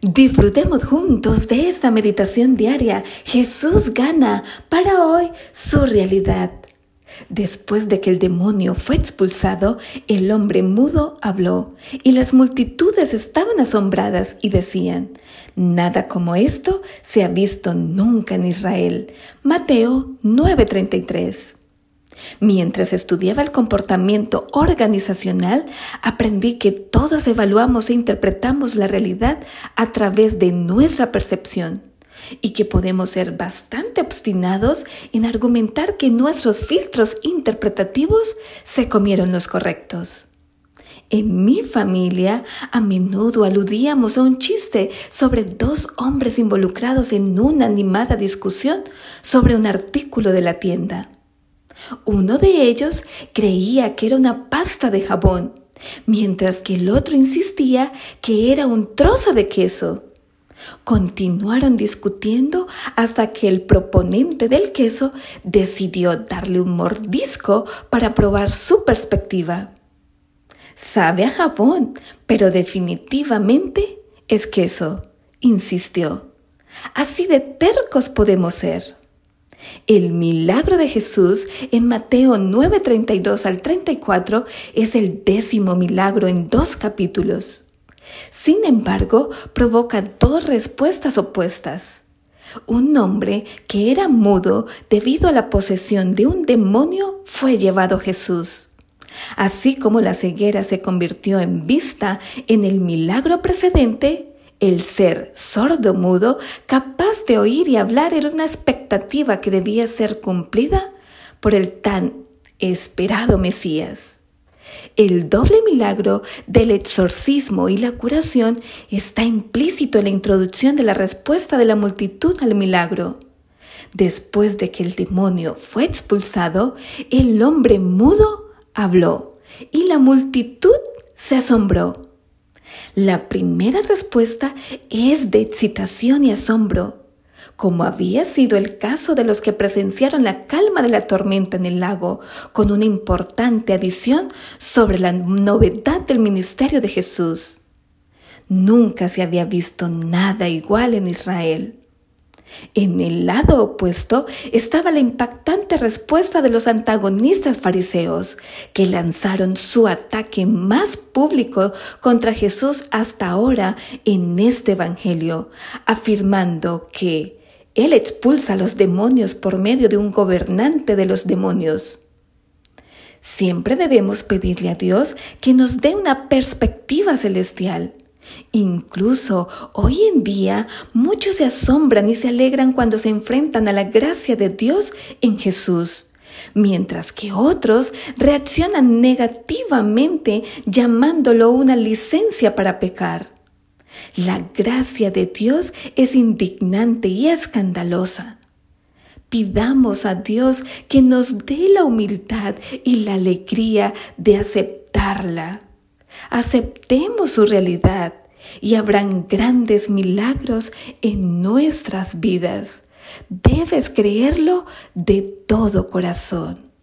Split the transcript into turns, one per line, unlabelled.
Disfrutemos juntos de esta meditación diaria. Jesús gana para hoy su realidad. Después de que el demonio fue expulsado, el hombre mudo habló, y las multitudes estaban asombradas y decían, Nada como esto se ha visto nunca en Israel. Mateo 9:33 Mientras estudiaba el comportamiento organizacional, aprendí que todos evaluamos e interpretamos la realidad a través de nuestra percepción y que podemos ser bastante obstinados en argumentar que nuestros filtros interpretativos se comieron los correctos. En mi familia a menudo aludíamos a un chiste sobre dos hombres involucrados en una animada discusión sobre un artículo de la tienda. Uno de ellos creía que era una pasta de jabón, mientras que el otro insistía que era un trozo de queso. Continuaron discutiendo hasta que el proponente del queso decidió darle un mordisco para probar su perspectiva. Sabe a jabón, pero definitivamente es queso, insistió. Así de tercos podemos ser. El milagro de Jesús en Mateo 9:32 al 34 es el décimo milagro en dos capítulos. Sin embargo, provoca dos respuestas opuestas. Un hombre que era mudo debido a la posesión de un demonio fue llevado Jesús. Así como la ceguera se convirtió en vista en el milagro precedente, el ser sordo mudo, capaz de oír y hablar, era una expectativa que debía ser cumplida por el tan esperado Mesías. El doble milagro del exorcismo y la curación está implícito en la introducción de la respuesta de la multitud al milagro. Después de que el demonio fue expulsado, el hombre mudo habló y la multitud se asombró. La primera respuesta es de excitación y asombro como había sido el caso de los que presenciaron la calma de la tormenta en el lago, con una importante adición sobre la novedad del ministerio de Jesús. Nunca se había visto nada igual en Israel. En el lado opuesto estaba la impactante respuesta de los antagonistas fariseos, que lanzaron su ataque más público contra Jesús hasta ahora en este Evangelio, afirmando que él expulsa a los demonios por medio de un gobernante de los demonios. Siempre debemos pedirle a Dios que nos dé una perspectiva celestial. Incluso hoy en día muchos se asombran y se alegran cuando se enfrentan a la gracia de Dios en Jesús, mientras que otros reaccionan negativamente llamándolo una licencia para pecar. La gracia de Dios es indignante y escandalosa. Pidamos a Dios que nos dé la humildad y la alegría de aceptarla. Aceptemos su realidad y habrán grandes milagros en nuestras vidas. Debes creerlo de todo corazón.